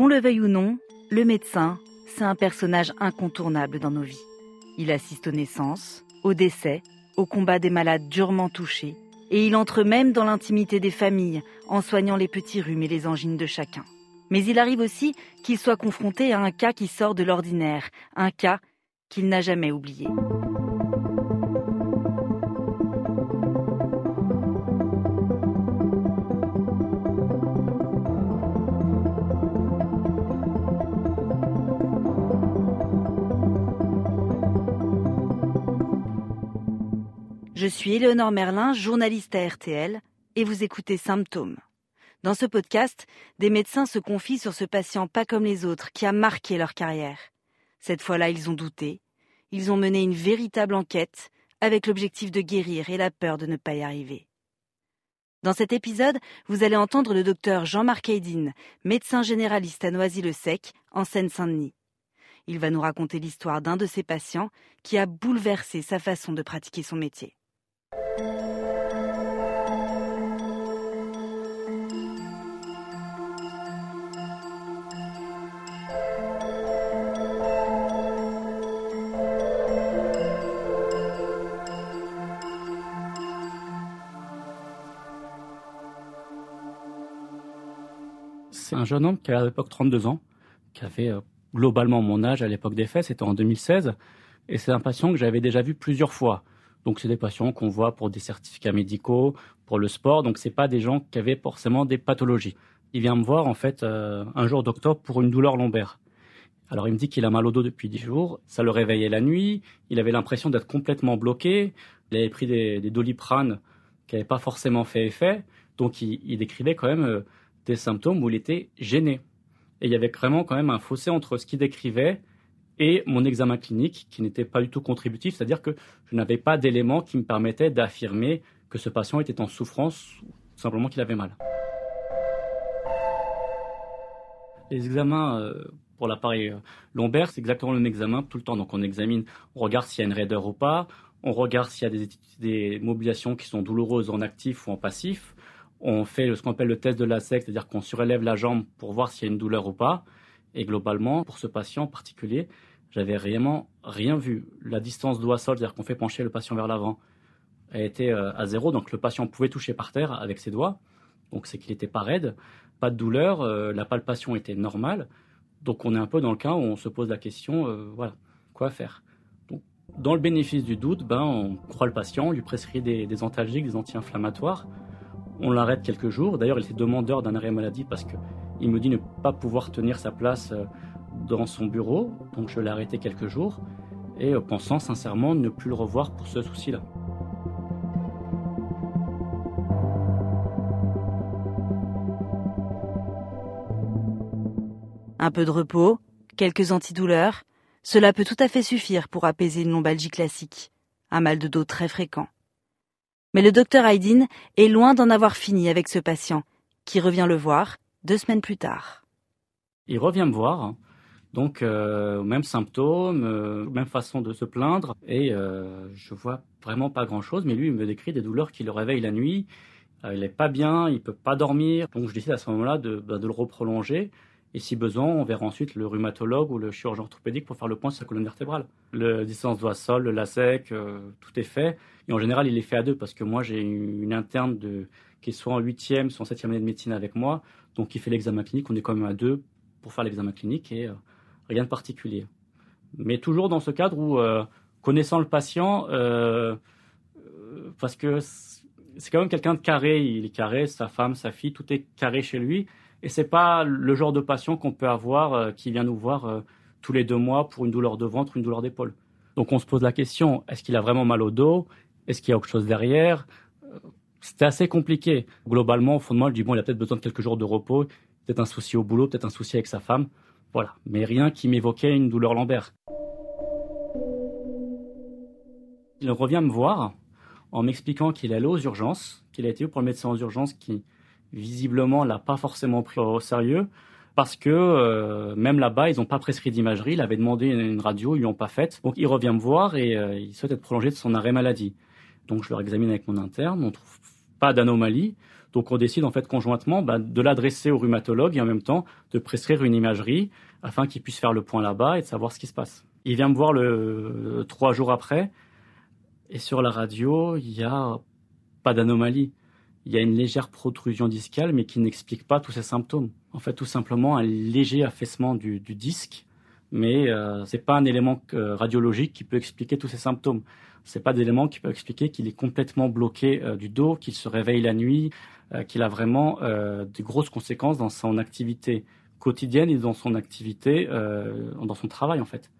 Qu'on le veuille ou non, le médecin, c'est un personnage incontournable dans nos vies. Il assiste aux naissances, aux décès, au combat des malades durement touchés, et il entre même dans l'intimité des familles en soignant les petits rhumes et les angines de chacun. Mais il arrive aussi qu'il soit confronté à un cas qui sort de l'ordinaire, un cas qu'il n'a jamais oublié. Je suis Éléonore Merlin, journaliste à RTL, et vous écoutez Symptômes. Dans ce podcast, des médecins se confient sur ce patient pas comme les autres qui a marqué leur carrière. Cette fois-là, ils ont douté. Ils ont mené une véritable enquête avec l'objectif de guérir et la peur de ne pas y arriver. Dans cet épisode, vous allez entendre le docteur Jean-Marc Aydin, médecin généraliste à Noisy-le-Sec, en Seine-Saint-Denis. Il va nous raconter l'histoire d'un de ses patients qui a bouleversé sa façon de pratiquer son métier. Un jeune homme qui avait à l'époque 32 ans, qui avait euh, globalement mon âge à l'époque des faits, c'était en 2016, et c'est un patient que j'avais déjà vu plusieurs fois. Donc c'est des patients qu'on voit pour des certificats médicaux, pour le sport. Donc c'est pas des gens qui avaient forcément des pathologies. Il vient me voir en fait euh, un jour d'octobre pour une douleur lombaire. Alors il me dit qu'il a mal au dos depuis dix jours. Ça le réveillait la nuit. Il avait l'impression d'être complètement bloqué. Il avait pris des, des doliprane qui n'avaient pas forcément fait effet. Donc il, il décrivait quand même euh, des symptômes où il était gêné. Et il y avait vraiment quand même un fossé entre ce qu'il décrivait et mon examen clinique qui n'était pas du tout contributif, c'est-à-dire que je n'avais pas d'éléments qui me permettaient d'affirmer que ce patient était en souffrance ou simplement qu'il avait mal. Les examens euh, pour l'appareil euh, lombaire, c'est exactement le même examen tout le temps. Donc on examine, on regarde s'il y a une raideur ou pas, on regarde s'il y a des, des, mobilisations qui sont douloureuses en actif ou en passif. On fait ce qu'on appelle le test de la sec, c'est-à-dire qu'on surélève la jambe pour voir s'il y a une douleur ou pas. Et globalement, pour ce patient en particulier, j'avais vraiment rien vu. La distance doigt-sol, c'est-à-dire qu'on fait pencher le patient vers l'avant, a été euh, à zéro. Donc le patient pouvait toucher par terre avec ses doigts. Donc c'est qu'il n'était pas raide, pas de douleur, euh, la palpation était normale. Donc on est un peu dans le cas où on se pose la question, euh, voilà, quoi faire Donc, Dans le bénéfice du doute, ben, on croit le patient, on lui prescrit des antalgiques, des anti-inflammatoires. On l'arrête quelques jours. D'ailleurs, il était demandeur d'un arrêt maladie parce qu'il me dit ne pas pouvoir tenir sa place dans son bureau, donc je l'ai arrêté quelques jours, et euh, pensant sincèrement ne plus le revoir pour ce souci-là. Un peu de repos, quelques antidouleurs, cela peut tout à fait suffire pour apaiser une lombalgie classique, un mal de dos très fréquent. Mais le docteur Aydin est loin d'en avoir fini avec ce patient, qui revient le voir deux semaines plus tard. Il revient me voir, donc, euh, même symptômes, euh, même façon de se plaindre. Et euh, je vois vraiment pas grand-chose. Mais lui, il me décrit des douleurs qui le réveillent la nuit. Euh, il est pas bien, il peut pas dormir. Donc, je décide à ce moment-là de, bah, de le reprolonger. Et si besoin, on verra ensuite le rhumatologue ou le chirurgien orthopédique pour faire le point sur sa colonne vertébrale. Le distance doigt sol, le LASEC, euh, tout est fait. Et en général, il est fait à deux parce que moi, j'ai une interne qui est soit en huitième, soit en septième année de médecine avec moi. Donc, il fait l'examen clinique. On est quand même à deux pour faire l'examen clinique et rien de particulier. Mais toujours dans ce cadre où, euh, connaissant le patient, euh, euh, parce que c'est quand même quelqu'un de carré, il est carré, sa femme, sa fille, tout est carré chez lui, et c'est pas le genre de patient qu'on peut avoir euh, qui vient nous voir euh, tous les deux mois pour une douleur de ventre, une douleur d'épaule. Donc on se pose la question est-ce qu'il a vraiment mal au dos? Est-ce qu'il y a autre chose derrière? C'était assez compliqué. Globalement, au fond de moi, je dis bon, il a peut-être besoin de quelques jours de repos, peut-être un souci au boulot, peut-être un souci avec sa femme. Voilà, mais rien qui m'évoquait une douleur lombaire. Il revient me voir en m'expliquant qu'il est allé aux urgences, qu'il a été pour le médecin aux urgences qui visiblement l'a pas forcément pris au sérieux parce que euh, même là-bas, ils n'ont pas prescrit d'imagerie. Il avait demandé une radio, ils lui ont pas faite. Donc il revient me voir et euh, il souhaite être prolongé de son arrêt maladie. Donc je le réexamine avec mon interne, on trouve pas d'anomalie. Donc on décide en fait conjointement bah, de l'adresser au rhumatologue et en même temps de prescrire une imagerie afin qu'il puisse faire le point là-bas et de savoir ce qui se passe. Il vient me voir le trois jours après et sur la radio il n'y a pas d'anomalie. Il y a une légère protrusion discale mais qui n'explique pas tous ces symptômes. En fait tout simplement un léger affaissement du, disque mais euh, ce n'est pas un élément euh, radiologique qui peut expliquer tous ces symptômes c'est pas d'éléments qui peuvent expliquer qu'il est complètement bloqué euh, du dos, qu'il se réveille la nuit, qu'il a vraiment de grosses conséquences dans son activité quotidienne et dans son activité, dans son travail en fait.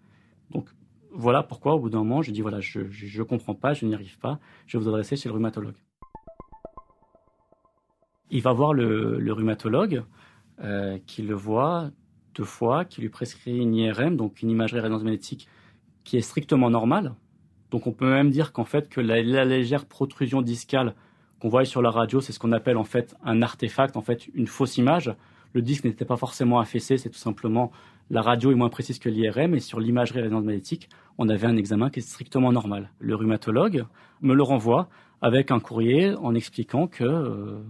Donc voilà pourquoi au bout d'un moment j'ai dit voilà je ne comprends pas, je n'y arrive pas, je vais vous adresser chez le rhumatologue. Il va voir le, rhumatologue qui le voit deux fois, qui lui prescrit une IRM, donc une imagerie résonance magnétique qui est strictement normale, donc on peut même dire qu'en fait que la, légère protrusion discale qu'on voit sur la radio, c'est ce qu'on appelle en fait un artefact, en fait une fausse image. Le disque n'était pas forcément affaissé, c'est tout simplement la radio est moins précise que l'IRM et sur l'imagerie résonance magnétique, on avait un examen qui est strictement normal. Le rhumatologue me le renvoie avec un courrier en expliquant que, euh,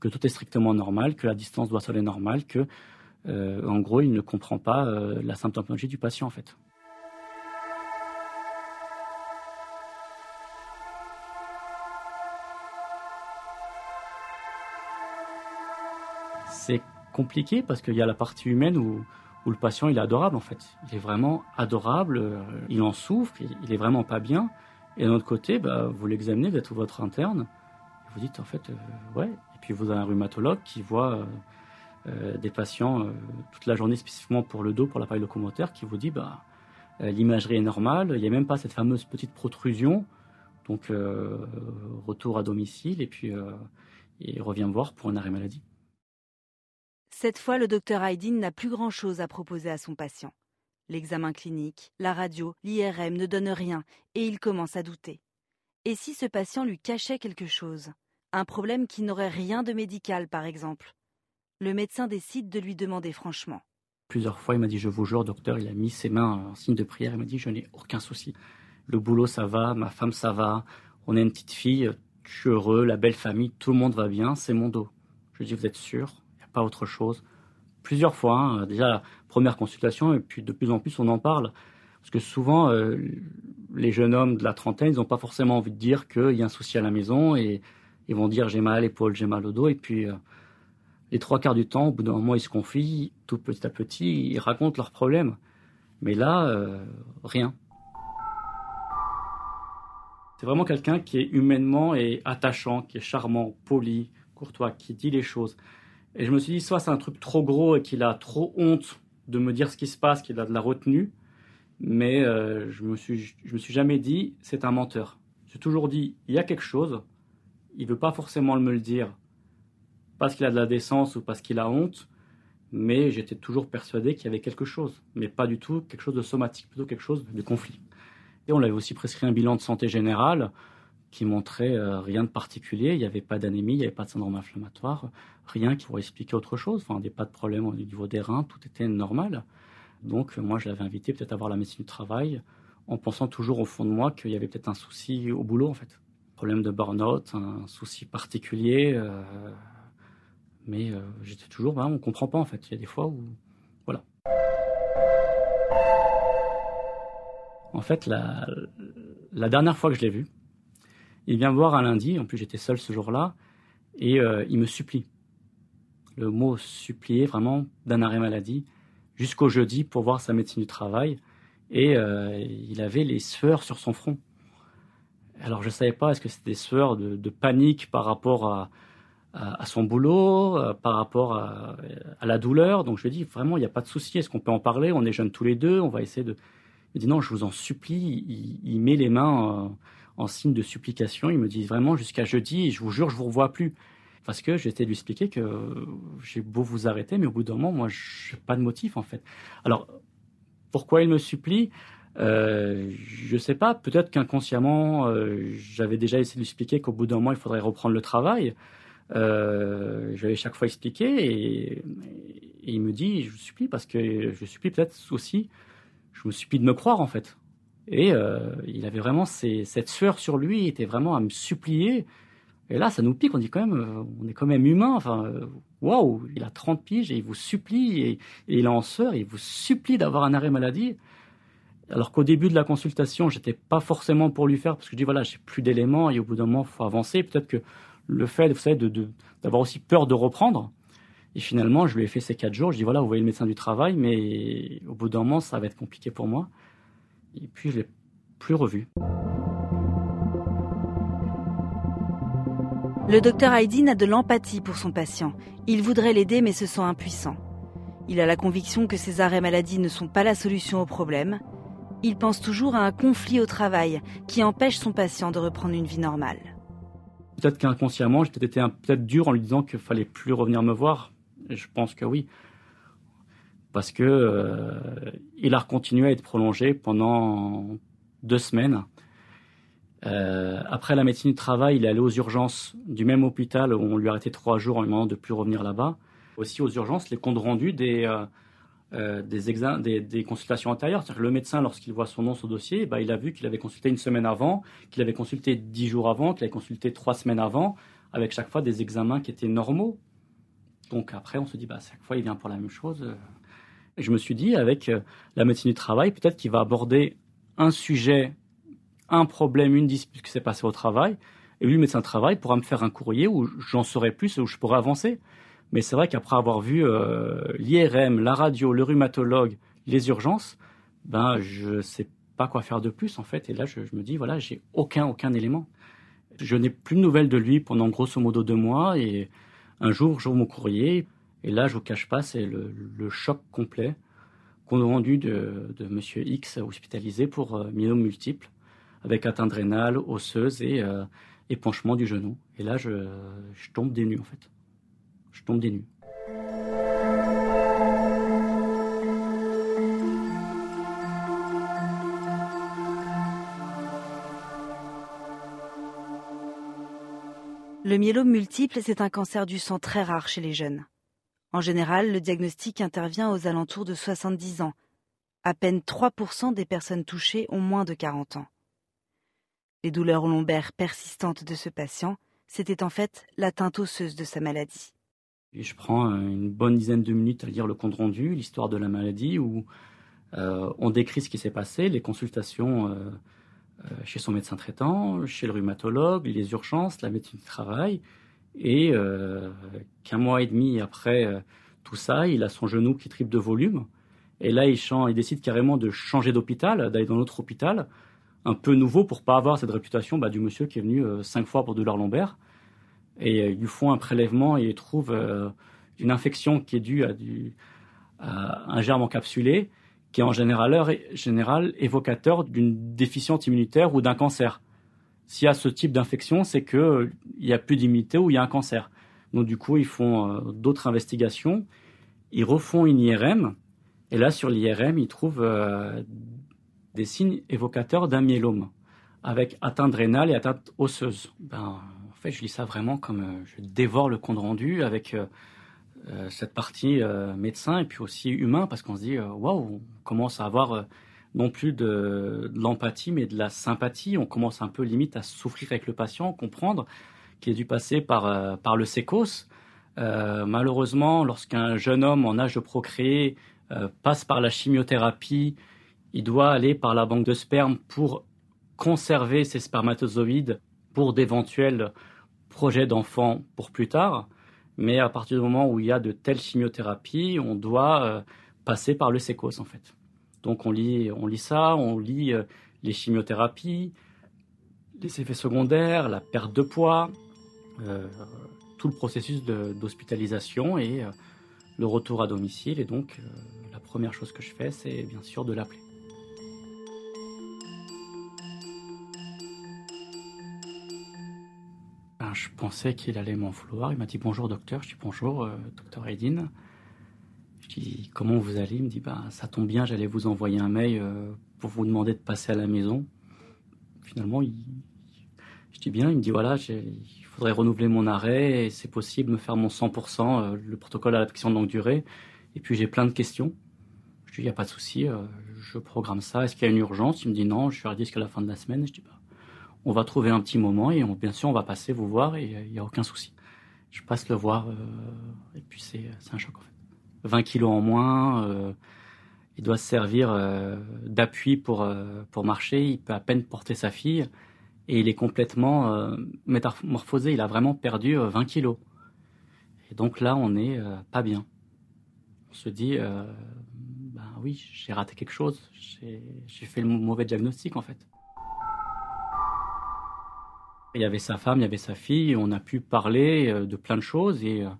que tout est strictement normal, que la distance doit être normale, que euh, en gros il ne comprend pas euh, la symptomatologie du patient en fait. c'est compliqué parce qu'il y a la partie humaine où, le patient il est adorable en fait. Il est vraiment adorable, euh, il en souffre, il, est vraiment pas bien. Et d'un autre côté, bah, vous l'examinez, vous êtes votre interne, vous dites en fait, euh, ouais. Puis vous avez un rhumatologue qui voit euh, des patients toute la journée spécifiquement pour le dos, pour l'appareil locomoteur, qui vous dit, bah, l'imagerie est normale, il n'y a même pas cette fameuse petite protrusion, donc retour à domicile, et puis il revient voir pour un arrêt maladie. Cette fois, le docteur Haydin n'a plus grand-chose à proposer à son patient. L'examen clinique, la radio, l'IRM ne donnent rien et il commence à douter. Et si ce patient lui cachait quelque chose? Un problème qui n'aurait rien de médical, par exemple Le médecin décide de lui demander franchement. Plusieurs fois, il m'a dit Je vous jure, docteur, il a mis ses mains en signe de prière. Il m'a dit Je n'ai aucun souci. Le boulot, ça va, ma femme, ça va. On a une petite fille, je suis heureux, la belle famille, tout le monde va bien, c'est mon dos. Je lui dis Vous êtes sûr? Pas autre chose. Plusieurs fois, hein. déjà première consultation, et puis de plus en plus on en parle. Parce que souvent, euh, les jeunes hommes de la trentaine, ils n'ont pas forcément envie de dire qu'il y a un souci à la maison, et ils vont dire j'ai mal à l'épaule, j'ai mal au dos, et puis euh, les trois quarts du temps, au bout d'un moment, ils se confient, tout petit à petit, ils racontent leurs problèmes. Mais là, euh, rien. C'est vraiment quelqu'un qui est humainement et attachant, qui est charmant, poli, courtois, qui dit les choses. Et je me suis dit, soit c'est un truc trop gros et qu'il a trop honte de me dire ce qui se passe, qu'il a de la retenue, mais euh, je me je me suis jamais dit, c'est un menteur. J'ai toujours dit, il y a quelque chose, il veut pas forcément me le dire parce qu'il a de la décence ou parce qu'il a honte, mais j'étais toujours persuadé qu'il y avait quelque chose, mais pas du tout quelque chose de somatique, plutôt quelque chose de conflit. Et on l'avait aussi prescrit un bilan de santé générale qui montrait euh, rien de particulier. Il n'y avait pas d'anémie, il n'y avait pas de syndrome inflammatoire, rien qui pourrait expliquer autre chose. Enfin, des pas de problème au niveau des reins, tout était normal. Donc, moi, je l'avais invité peut-être à voir la médecine du travail, en pensant toujours au fond de moi qu'il y avait peut-être un souci au boulot, en fait. Problème de burn-out, un souci particulier. Euh, mais euh, j'étais toujours, bah, on ne comprend pas, en fait. Il y a des fois où. Voilà. En fait, la, dernière fois que je l'ai vu, il vient me voir un lundi, en plus j'étais seul ce jour-là, et euh, il me supplie. Le mot supplier, vraiment, d'un arrêt maladie, jusqu'au jeudi pour voir sa médecine du travail, et il avait les sueurs sur son front. Alors je ne savais pas, est-ce que c'était des sueurs de, panique par rapport à, son boulot, euh, par rapport à, la douleur? Donc je lui ai dit, vraiment, il n'y a pas de souci, est-ce qu'on peut en parler? On est jeunes tous les deux, on va essayer de... Il dit, non, je vous en supplie, il, met les mains en signe de supplication. Il me dit vraiment jusqu'à jeudi, je vous jure, je vous revois plus. Parce que j'étais lui expliquer que j'ai beau vous arrêter, mais au bout d'un moment, moi, je n'ai pas de motif, en fait. Alors, pourquoi il me supplie? Euh, Je sais pas. Peut-être qu'inconsciemment, euh, j'avais déjà essayé de lui expliquer qu'au bout d'un moment, il faudrait reprendre le travail. Euh, je chaque fois expliqué et, il me dit, je supplie parce que je supplie peut-être aussi, je me supplie de me croire, en fait. Et euh, il avait vraiment cette sueur sur lui, il était vraiment à me supplier. Et là, ça nous pique, on dit quand même, on est quand même humain. Enfin, waouh, il a 30 piges et il vous supplie, et, il est en sueur, il vous supplie d'avoir un arrêt maladie. Alors qu'au début de la consultation, j'étais pas forcément pour lui faire, parce que je dis voilà, j'ai plus d'éléments, et au bout d'un moment, faut avancer. Peut-être que le fait, vous d'avoir aussi peur de reprendre, et finalement, je lui ai fait ces quatre jours. Je dis voilà, vous voyez le médecin du travail, mais au bout d'un moment, ça va être compliqué pour moi. Et puis, je l'ai plus revu. Le docteur Haydin a de l'empathie pour son patient. Il voudrait l'aider, mais se sent impuissant. Il a la conviction que ces arrêts maladie ne sont pas la solution au problème. Il pense toujours à un conflit au travail qui empêche son patient de reprendre une vie normale. Peut-être qu'inconsciemment, j'ai peut-être été peut-être dur en lui disant qu'il fallait plus revenir me voir je pense que oui. Parce que euh, il a continué à être prolongé pendant deux semaines. Euh, après la médecine du travail, il est allé aux urgences du même hôpital où on lui a arrêté trois jours en lui demandant de plus revenir là-bas. Aussi aux urgences, les comptes rendus des, euh, des, des, consultations antérieures. C'est-à-dire que le médecin, lorsqu'il voit son nom sur le dossier, bah, il a vu qu'il avait consulté une semaine avant, qu'il avait consulté dix jours avant, qu'il avait consulté trois semaines avant, avec chaque fois des examens qui étaient normaux. Donc après, on se dit, bah, chaque fois, il vient pour la même chose. Et je me suis dit, avec euh, la médecine du travail, peut-être qu'il va aborder un sujet, un problème, une dispute qui s'est passée au travail. Et lui, le médecin du travail, pourra me faire un courrier où j'en saurai plus, où je pourrai avancer. Mais c'est vrai qu'après avoir vu euh, l'IRM, la radio, le rhumatologue, les urgences, ben, je sais pas quoi faire de plus, en fait. Et là, je, me dis, voilà, j'ai aucun, aucun élément. Je n'ai plus de nouvelles de lui pendant grosso modo deux mois et un jour, j'ouvre mon courrier, et là, je vous cache pas, c'est le, choc complet qu'on a rendu de, de Monsieur X hospitalisé pour euh, multiple, avec atteinte rénale, osseuse et euh, épanchement du genou. Et là, je, je tombe des en fait. Je tombe des nues. Le myélome multiple, c'est un cancer du sang très rare chez les jeunes. En général, le diagnostic intervient aux alentours de 70 ans. À peine 3% des personnes touchées ont moins de 40 ans. Les douleurs lombaires persistantes de ce patient, c'était en fait l'atteinte osseuse de sa maladie. Je prends euh, une bonne dizaine de minutes à lire le compte rendu, l'histoire de la maladie, où euh, on décrit ce qui s'est passé, les consultations euh, chez son médecin traitant, chez le rhumatologue, les urgences, la médecine du travail. Et qu'un mois et demi après tout ça, il a son genou qui triple de volume. Et là, il, il décide carrément de changer d'hôpital, d'aller dans l'autre hôpital, un peu nouveau pour pas avoir cette réputation bah, du monsieur qui est venu cinq fois pour douleur lombaire. Et ils lui font un prélèvement et ils trouvent une infection qui est due à, un germe encapsulé qui est en général, général évocateur d'une déficience immunitaire ou d'un cancer. S'il y a ce type d'infection, c'est qu'il n'y a plus d'immunité ou il y a un cancer. Donc du coup, ils font euh, d'autres investigations, ils refont une IRM, et là, sur l'IRM, ils trouvent euh, des signes évocateurs d'un myélome, avec atteinte rénale et atteinte osseuse. Ben, en fait, je lis ça vraiment comme euh, je dévore le compte rendu avec euh, cette partie euh, médecin et puis aussi humain parce qu'on se dit euh, waouh, on commence à avoir non plus de, l'empathie mais de la sympathie. On commence un peu limite à souffrir avec le patient, comprendre qu'il a dû passer par, par le sécos. malheureusement, lorsqu'un jeune homme en âge de procréer passe par la chimiothérapie, il doit aller par la banque de sperme pour conserver ses spermatozoïdes pour d'éventuels projets d'enfants pour plus tard. Mais à partir du moment où il y a de telles chimiothérapies, on doit euh, passer par le sécos en fait. Donc on lit, on lit ça, on lit euh, les chimiothérapies, les effets secondaires, la perte de poids, euh, tout le processus d'hospitalisation et le retour à domicile. Et donc la première chose que je fais, c'est bien sûr de l'appeler. Je pensais qu'il allait m'en vouloir. Il m'a dit bonjour docteur. Je dis bonjour euh, docteur Aydin. Je dis comment vous allez? Il me dit bah, ça tombe bien, j'allais vous envoyer un mail euh, pour vous demander de passer à la maison. Finalement, il... je dis bien. Il me dit voilà, il faudrait renouveler mon arrêt et c'est possible me faire mon 100%, euh, le protocole à l'adaptation de longue durée. Et puis j'ai plein de questions. Je dis il n'y a pas de souci, je programme ça. Est-ce qu'il y a une urgence? Il me dit non, je suis à jusqu'à la fin de la semaine. Je dis bah, on va trouver un petit moment et bien sûr on va passer vous voir et il n'y a aucun souci. Je passe le voir et puis c'est un choc en fait. 20 kilos en moins, il doit se servir d'appui pour, pour marcher, il peut à peine porter sa fille et il est complètement métamorphosé, il a vraiment perdu 20 kilos. Et donc là on n'est pas bien. On se dit, ben oui, j'ai raté quelque chose, j'ai fait le mauvais diagnostic en fait. Il y avait sa femme, il y avait sa fille, on a pu parler euh, de plein de choses et, euh,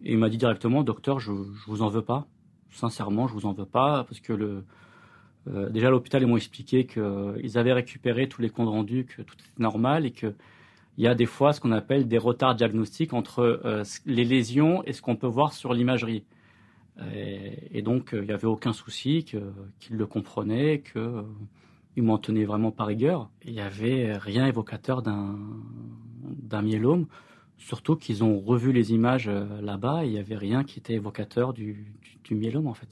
il m'a dit directement, docteur, je, je vous en veux pas. Sincèrement, je vous en veux pas parce que le, euh, déjà l'hôpital, ils m'ont expliqué qu'ils avaient récupéré tous les comptes rendus, que tout était normal et qu'il y a des fois ce qu'on appelle des retards diagnostiques entre les lésions et ce qu'on peut voir sur l'imagerie. Et, donc, il n'y avait aucun souci, qu'ils le comprenaient, que il m'en tenait vraiment par rigueur. Il n'y avait rien évocateur d'un myélome, surtout qu'ils ont revu les images euh, là-bas, il n'y avait rien qui était évocateur du, du, myélome en fait.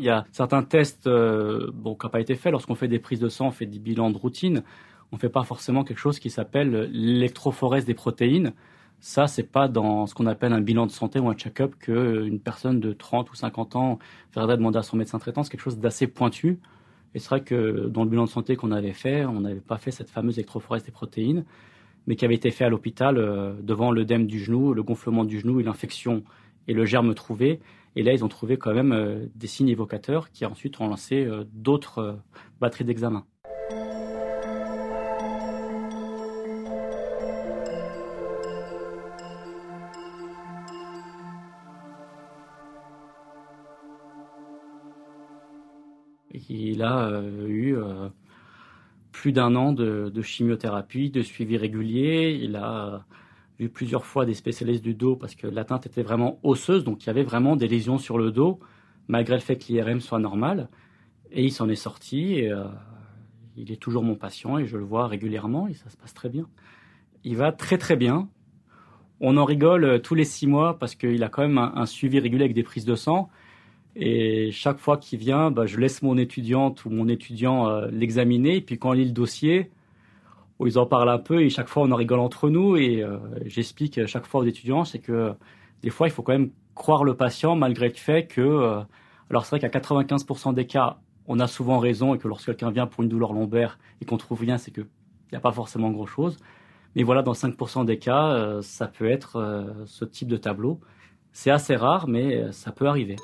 Il y a certains tests euh, bon, qui n'ont pas été faits. Lorsqu'on fait des prises de sang, on fait des bilans de routine. On ne fait pas forcément quelque chose qui s'appelle l'électrophorèse des protéines. Ça, c'est pas dans ce qu'on appelle un bilan de santé ou un check-up qu'une personne de 30 ou 50 ans viendrait demander à son médecin traitant. C'est quelque chose d'assez pointu. Et c'est vrai que dans le bilan de santé qu'on avait fait, on n'avait pas fait cette fameuse électrophorèse des protéines, mais qui avait été fait à l'hôpital euh, devant l'œdème du genou, le gonflement du genou et l'infection et le germe trouvé. Et là, ils ont trouvé quand même euh, des signes évocateurs qui ensuite ont lancé euh, d'autres batteries d'examen. Il a euh, eu euh, plus d'un an de, chimiothérapie, de suivi régulier. Il a vu plusieurs fois des spécialistes du dos parce que l'atteinte était vraiment osseuse, donc il y avait vraiment des lésions sur le dos, malgré le fait que l'IRM soit normal. Et il s'en est sorti. Euh, il est toujours mon patient et je le vois régulièrement et ça se passe très bien. Il va très très bien. On en rigole tous les six mois parce qu'il a quand même un suivi régulier avec des prises de sang. Et chaque fois qu'il vient, bah, je laisse mon étudiante ou mon étudiant euh, l'examiner. Et puis quand on lit le dossier, oh, ils en parlent un peu et chaque fois on en rigole entre nous. Et euh, j'explique chaque fois aux étudiants, c'est que des fois il faut quand même croire le patient malgré le fait que, euh, alors c'est vrai qu'à 95% des cas, on a souvent raison et que lorsque quelqu'un vient pour une douleur lombaire et qu'on trouve rien, c'est qu'il n'y a pas forcément grand-chose. Mais voilà, dans 5% des cas, ça peut être ce type de tableau. C'est assez rare, mais ça peut arriver.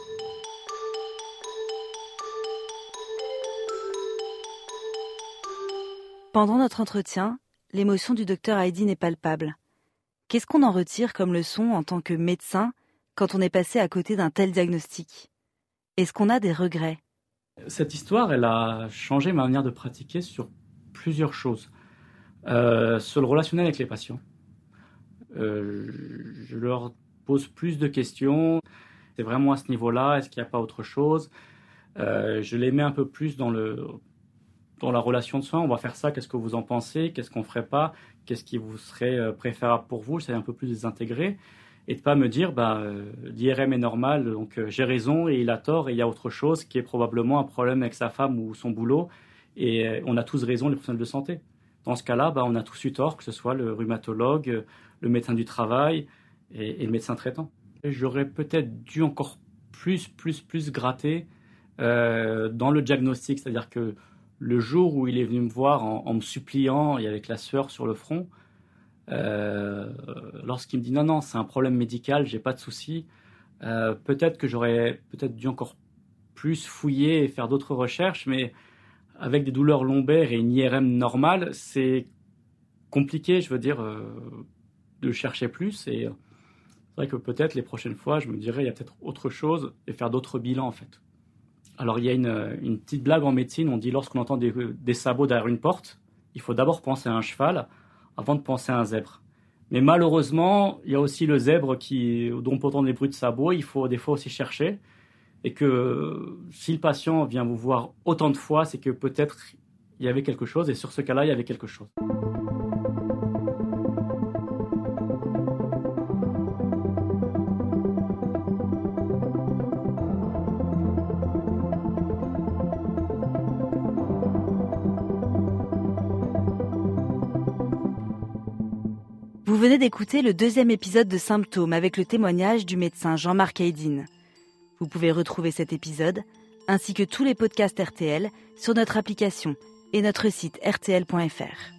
Pendant notre entretien, l'émotion du docteur Heidi est palpable. Qu'est-ce qu'on en retire comme leçon en tant que médecin quand on est passé à côté d'un tel diagnostic? Est-ce qu'on a des regrets? Cette histoire, elle a changé ma manière de pratiquer sur plusieurs choses. Euh, sur le relationnel avec les patients. Euh, je leur pose plus de questions. C'est vraiment à ce niveau-là. Est-ce qu'il n'y a pas autre chose? Euh, Je les mets un peu plus dans le dans la relation de soins, on va faire ça, qu'est-ce que vous en pensez, qu'est-ce qu'on ferait pas, qu'est-ce qui vous serait euh, préférable pour vous, c'est un peu plus désintégrer et de pas me dire bah euh, l'IRM est normal, donc euh, j'ai raison et il a tort et il y a autre chose qui est probablement un problème avec sa femme ou son boulot et on a tous raison les professionnels de santé. Dans ce cas-là, bah, on a tous eu tort, que ce soit le rhumatologue, le médecin du travail et, le médecin traitant. J'aurais peut-être dû encore plus, plus, plus gratter dans le diagnostic, c'est-à-dire que le jour où il est venu me voir en, me suppliant et avec la sueur sur le front, euh, lorsqu'il me dit non, non, c'est un problème médical, j'ai pas de souci, euh, peut-être que j'aurais peut-être dû encore plus fouiller et faire d'autres recherches, mais avec des douleurs lombaires et une IRM normale, c'est compliqué, je veux dire, euh, de chercher plus. Et c'est vrai que peut-être les prochaines fois, je me dirais, il y a peut-être autre chose et faire d'autres bilans en fait. Alors il y a une, petite blague en médecine, on dit lorsqu'on entend des, sabots derrière une porte, il faut d'abord penser à un cheval avant de penser à un zèbre. Mais malheureusement, il y a aussi le zèbre qui, dont entendre les bruits de sabots, il faut des fois aussi chercher. Et que si le patient vient vous voir autant de fois, c'est que peut-être il y avait quelque chose, et sur ce cas-là, il y avait quelque chose. Venez d'écouter le deuxième épisode de Symptômes avec le témoignage du médecin Jean-Marc Haydine. Vous pouvez retrouver cet épisode, ainsi que tous les podcasts RTL, sur notre application et notre site rtl.fr.